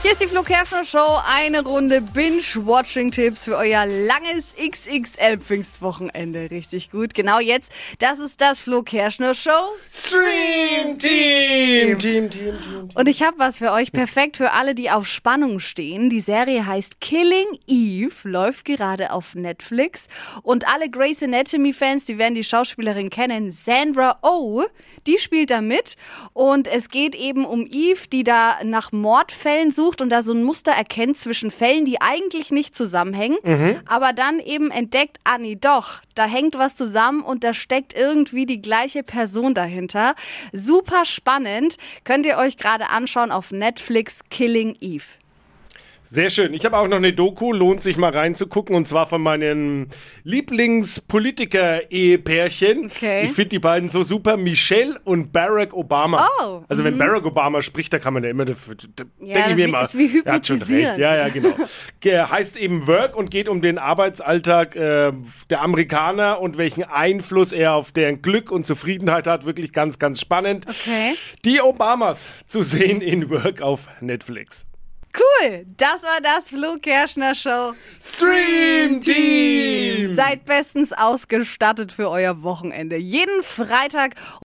Hier ist die Flo Kerschner Show. Eine Runde Binge-Watching-Tipps für euer langes XXL-Pfingstwochenende. Richtig gut. Genau jetzt. Das ist das Flo Kerschner Show. Stream Team. Team, Team, Team. Und ich habe was für euch. Perfekt für alle, die auf Spannung stehen. Die Serie heißt Killing Eve, läuft gerade auf Netflix. Und alle Grey's Anatomy-Fans, die werden die Schauspielerin kennen. Sandra Oh, die spielt da mit. Und es geht eben um Eve, die da nach Mordfällen sucht und da so ein Muster erkennt zwischen Fällen, die eigentlich nicht zusammenhängen, aber dann eben entdeckt, ah nee, doch, da hängt was zusammen und da steckt irgendwie die gleiche Person dahinter. Super spannend. Könnt ihr euch gerade anschauen auf Netflix Killing Eve. Sehr schön. Ich habe auch noch eine Doku, lohnt sich mal reinzugucken, und zwar von meinem Lieblingspolitiker-Ehepärchen. Okay. Ich finde die beiden so super, Michelle und Barack Obama. Oh, Also wenn Barack Obama spricht, da kann man ja immer, da, da Ja, denke ich mir wie- immer, ist wie er hat schon recht. Ja, ja, genau. Ge- heißt eben Work und geht um den Arbeitsalltag äh, der Amerikaner und welchen Einfluss er auf deren Glück und Zufriedenheit hat. Wirklich ganz, ganz spannend. Okay. Die Obamas zu sehen in Work auf Netflix. Cool, das war das Flo Kerschner Show. Stream Team! Seid bestens ausgestattet für euer Wochenende. Jeden Freitag